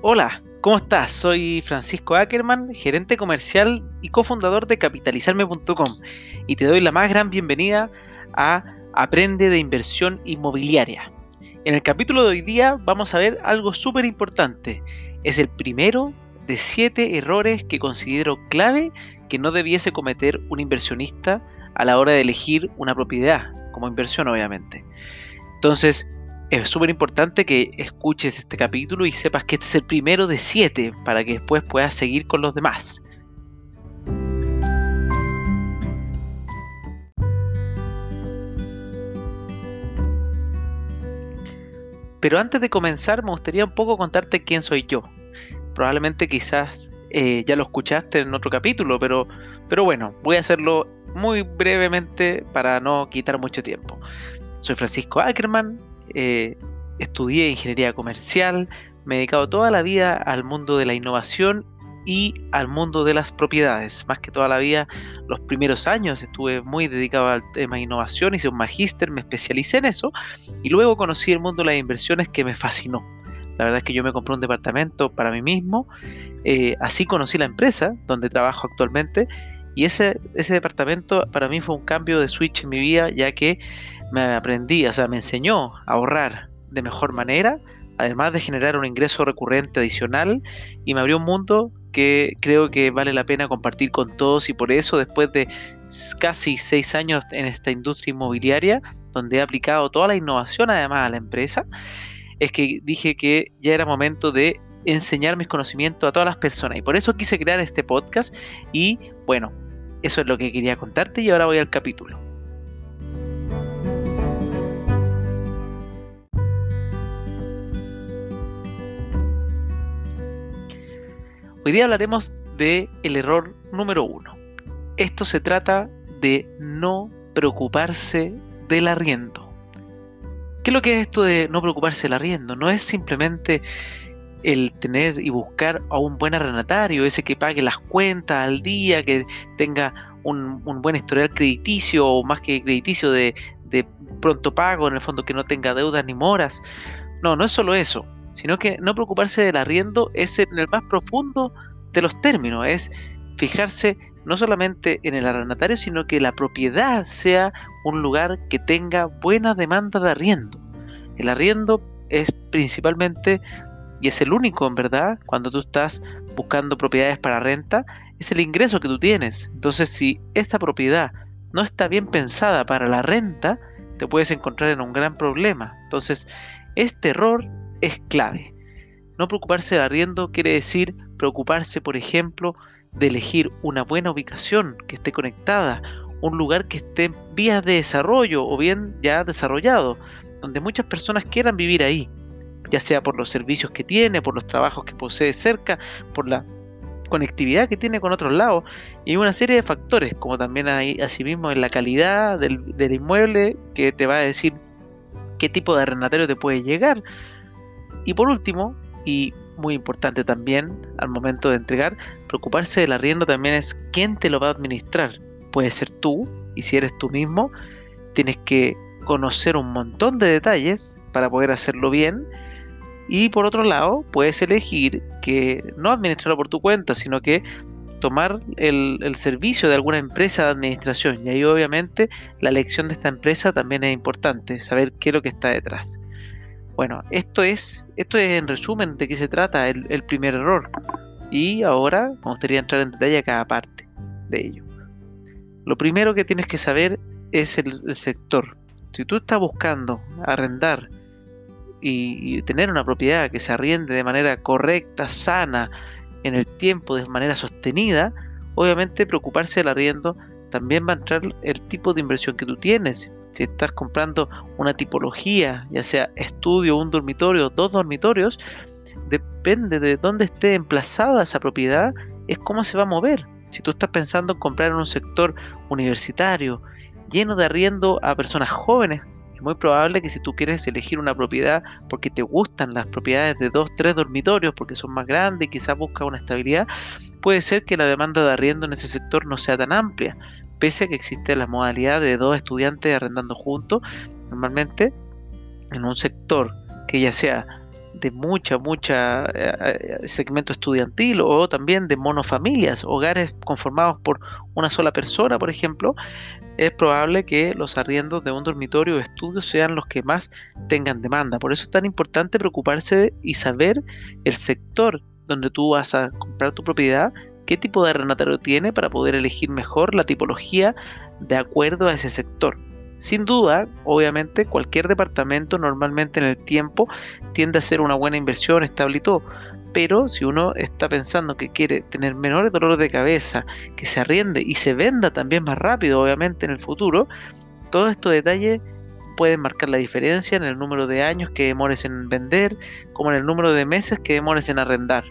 Hola, ¿cómo estás? Soy Francisco Ackerman, gerente comercial y cofundador de capitalizarme.com y te doy la más gran bienvenida a Aprende de Inversión Inmobiliaria. En el capítulo de hoy día vamos a ver algo súper importante. Es el primero de siete errores que considero clave que no debiese cometer un inversionista a la hora de elegir una propiedad, como inversión obviamente. Entonces, es súper importante que escuches este capítulo y sepas que este es el primero de siete para que después puedas seguir con los demás. Pero antes de comenzar me gustaría un poco contarte quién soy yo. Probablemente quizás eh, ya lo escuchaste en otro capítulo, pero, pero bueno, voy a hacerlo muy brevemente para no quitar mucho tiempo. Soy Francisco Ackerman, eh, estudié ingeniería comercial, me he dedicado toda la vida al mundo de la innovación y al mundo de las propiedades. Más que toda la vida, los primeros años estuve muy dedicado al tema de innovación, hice un magíster, me especialicé en eso y luego conocí el mundo de las inversiones que me fascinó. La verdad es que yo me compré un departamento para mí mismo, eh, así conocí la empresa donde trabajo actualmente y ese, ese departamento para mí fue un cambio de switch en mi vida ya que me aprendí, o sea, me enseñó a ahorrar de mejor manera, además de generar un ingreso recurrente adicional y me abrió un mundo que creo que vale la pena compartir con todos. Y por eso después de casi seis años en esta industria inmobiliaria, donde he aplicado toda la innovación además a la empresa, es que dije que ya era momento de enseñar mis conocimientos a todas las personas. Y por eso quise crear este podcast. Y bueno, eso es lo que quería contarte y ahora voy al capítulo. Hoy día hablaremos de error número uno. Esto se trata de no preocuparse del arriendo. ¿Qué es lo que es esto de no preocuparse del arriendo? No es simplemente el tener y buscar a un buen arrendatario, ese que pague las cuentas al día, que tenga un, buen historial crediticio o más que crediticio de, de pronto pago, en el fondo que no tenga deudas ni moras. No, no es solo eso sino que no preocuparse del arriendo es en el más profundo de los términos, es fijarse no solamente en el arrendatario, sino que la propiedad sea un lugar que tenga buena demanda de arriendo. El arriendo es principalmente, y es el único en verdad, cuando tú estás buscando propiedades para renta, es el ingreso que tú tienes. Entonces, si esta propiedad no está bien pensada para la renta, te puedes encontrar en un gran problema. Entonces, este error es clave. No preocuparse del arriendo quiere decir preocuparse, por ejemplo, de elegir una buena ubicación que esté conectada, un lugar que esté en vías de desarrollo o bien ya desarrollado, donde muchas personas quieran vivir ahí, ya sea por los servicios que tiene, por los trabajos que posee cerca, por la conectividad que tiene con otros lados y una serie de factores, como también hay asimismo en la calidad del, del inmueble que te va a decir qué tipo de arrendatario te puede llegar, y por último, y muy importante también al momento de entregar, preocuparse del arriendo también es quién te lo va a administrar. Puede ser tú, y si eres tú mismo, tienes que conocer un montón de detalles para poder hacerlo bien. Y por otro lado, puedes elegir que no administrarlo por tu cuenta, sino que tomar el, el, servicio de alguna empresa de administración. Y ahí obviamente la elección de esta empresa también es importante, saber qué es lo que está detrás. Bueno, esto es, esto es en resumen de qué se trata el, primer error. Y ahora me gustaría entrar en detalle a cada parte de ello. Lo primero que tienes que saber es el, sector. Si tú estás buscando arrendar y, tener una propiedad que se arriende de manera correcta, sana, en el tiempo, de manera sostenida, obviamente preocuparse del arriendo también va a entrar el tipo de inversión que tú tienes. Si estás comprando una tipología, ya sea estudio, un dormitorio, dos dormitorios, depende de dónde esté emplazada esa propiedad, es cómo se va a mover. Si tú estás pensando en comprar en un sector universitario lleno de arriendo a personas jóvenes, es muy probable que si tú quieres elegir una propiedad porque te gustan las propiedades de dos, tres dormitorios, porque son más grandes y quizás buscas una estabilidad, puede ser que la demanda de arriendo en ese sector no sea tan amplia pese a que existe la modalidad de dos estudiantes arrendando juntos, normalmente en un sector que ya sea de mucha, mucha eh, eh, segmento estudiantil o también de monofamilias, hogares conformados por una sola persona, por ejemplo, es probable que los arriendos de un dormitorio o estudio sean los que más tengan demanda. Por eso es tan importante preocuparse y saber el sector donde tú vas a comprar tu propiedad, qué tipo de arrendatario tiene para poder elegir mejor la tipología de acuerdo a ese sector. Sin duda, obviamente, cualquier departamento normalmente en el tiempo tiende a ser una buena inversión, estable y todo. Pero si uno está pensando que quiere tener menores dolores de cabeza, que se arriende y se venda también más rápido, obviamente, en el futuro, todos estos detalles pueden marcar la diferencia en el número de años que demores en vender, como en el número de meses que demores en arrendar.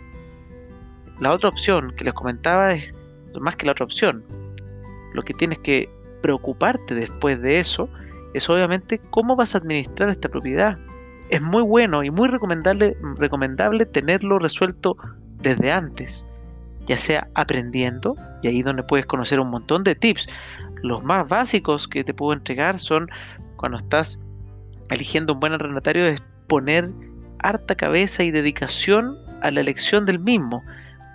La otra opción que les comentaba es más que la otra opción. Lo que tienes que preocuparte después de eso es obviamente cómo vas a administrar esta propiedad. Es muy bueno y muy recomendable, recomendable tenerlo resuelto desde antes, ya sea aprendiendo, y ahí donde puedes conocer un montón de tips. Los más básicos que te puedo entregar son cuando estás eligiendo un buen arrendatario, es poner harta cabeza y dedicación a la elección del mismo.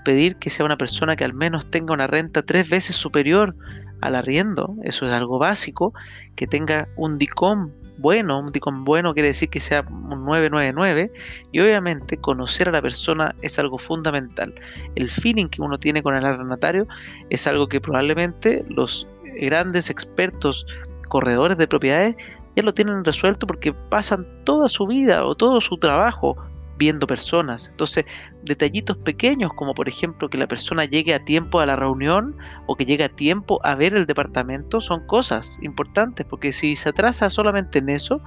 Pedir que sea una persona que al menos tenga una renta tres veces superior al arriendo, eso es algo básico, que tenga un DICOM bueno, un DICOM bueno quiere decir que sea un 999 y obviamente conocer a la persona es algo fundamental. El feeling que uno tiene con el arrendatario es algo que probablemente los grandes expertos corredores de propiedades ya lo tienen resuelto porque pasan toda su vida o todo su trabajo viendo personas. Entonces, detallitos pequeños como por ejemplo que la persona llegue a tiempo a la reunión o que llegue a tiempo a ver el departamento son cosas importantes porque si se atrasa solamente en eso,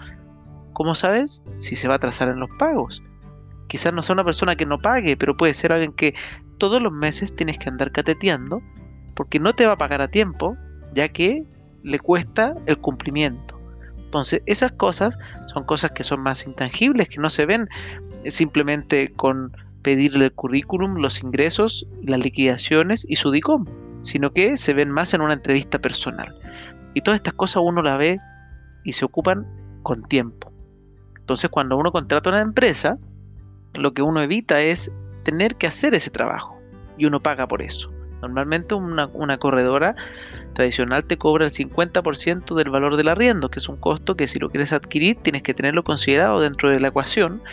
¿cómo sabes si se va a atrasar en los pagos? Quizás no sea una persona que no pague, pero puede ser alguien que todos los meses tienes que andar cateteando porque no te va a pagar a tiempo, ya que le cuesta el cumplimiento. Entonces, esas cosas son cosas que son más intangibles, que no se ven simplemente con pedirle el currículum, los ingresos, las liquidaciones y su DICOM, sino que se ven más en una entrevista personal. Y todas estas cosas uno las ve y se ocupan con tiempo. Entonces, cuando uno contrata una empresa, lo que uno evita es tener que hacer ese trabajo y uno paga por eso. Normalmente una, una corredora tradicional te cobra el 50% del valor del arriendo, que es un costo que si lo quieres adquirir tienes que tenerlo considerado dentro de la ecuación,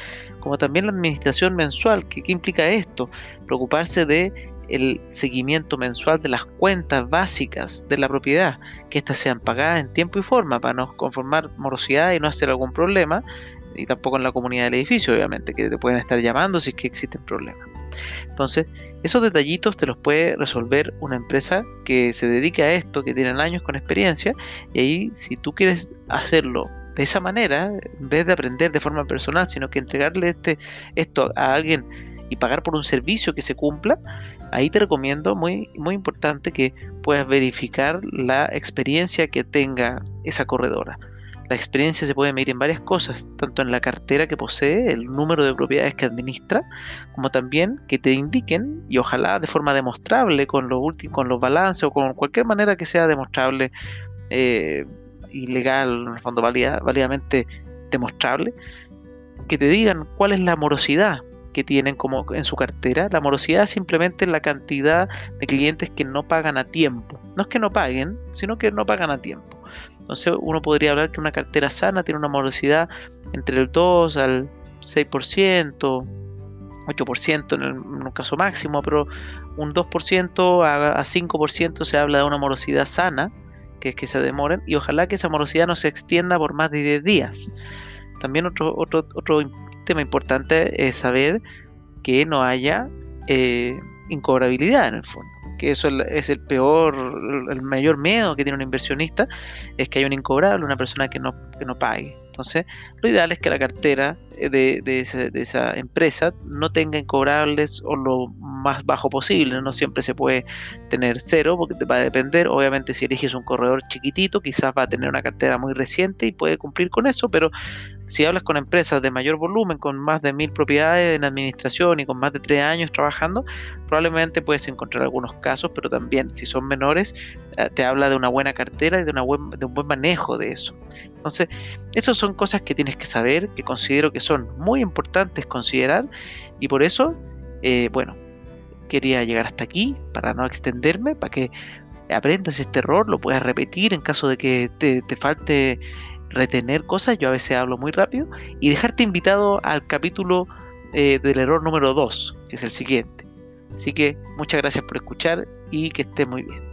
como también la administración mensual. ¿Qué, implica esto? Preocuparse de el seguimiento mensual de las cuentas básicas de la propiedad, que éstas sean pagadas en tiempo y forma para no conformar morosidad y no hacer algún problema, y tampoco en la comunidad del edificio, obviamente, que te pueden estar llamando si es que existen problemas. Entonces, esos detallitos te los puede resolver una empresa que se dedique a esto, que tienen años con experiencia, y ahí si tú quieres hacerlo de esa manera, en vez de aprender de forma personal, sino que entregarle este, esto a alguien y pagar por un servicio que se cumpla, ahí te recomiendo, muy, muy importante, que puedas verificar la experiencia que tenga esa corredora. La experiencia se puede medir en varias cosas, tanto en la cartera que posee, el número de propiedades que administra, como también que te indiquen, y ojalá de forma demostrable, con los con los balances o con cualquier manera que sea demostrable eh, y legal, en el fondo válidamente demostrable, que te digan cuál es la morosidad que tienen como en su cartera. La morosidad es simplemente la cantidad de clientes que no pagan a tiempo. No es que no paguen, sino que no pagan a tiempo. Entonces uno podría hablar que una cartera sana tiene una morosidad entre el 2 al 6%, 8% en, un caso máximo, pero un 2% a, 5% se habla de una morosidad sana, que es que se demoren, y ojalá que esa morosidad no se extienda por más de 10 días. También otro, otro, otro tema importante es saber que no haya eh, incobrabilidad en el fondo que eso es el peor, el mayor miedo que tiene un inversionista, es que haya un incobrable, una persona que no, que no pague. Entonces, lo ideal es que la cartera de, esa, empresa no tenga incobrables o lo más bajo posible. No siempre se puede tener cero porque va a depender. Obviamente si eliges un corredor chiquitito quizás va a tener una cartera muy reciente y puede cumplir con eso, pero si hablas con empresas de mayor volumen, con más de mil propiedades en administración y con más de tres años trabajando, probablemente puedes encontrar algunos casos, pero también si son menores, eh, te habla de una buena cartera y de, una buen, de un buen manejo de eso. Entonces, esas son cosas que tienes que saber, que considero que son muy importantes considerar y por eso, eh, bueno, quería llegar hasta aquí para no extenderme, para que aprendas este error, lo puedas repetir en caso de que te, te falte retener cosas, yo a veces hablo muy rápido, y dejarte invitado al capítulo eh, del error número 2, que es el siguiente. Así que muchas gracias por escuchar y que esté muy bien.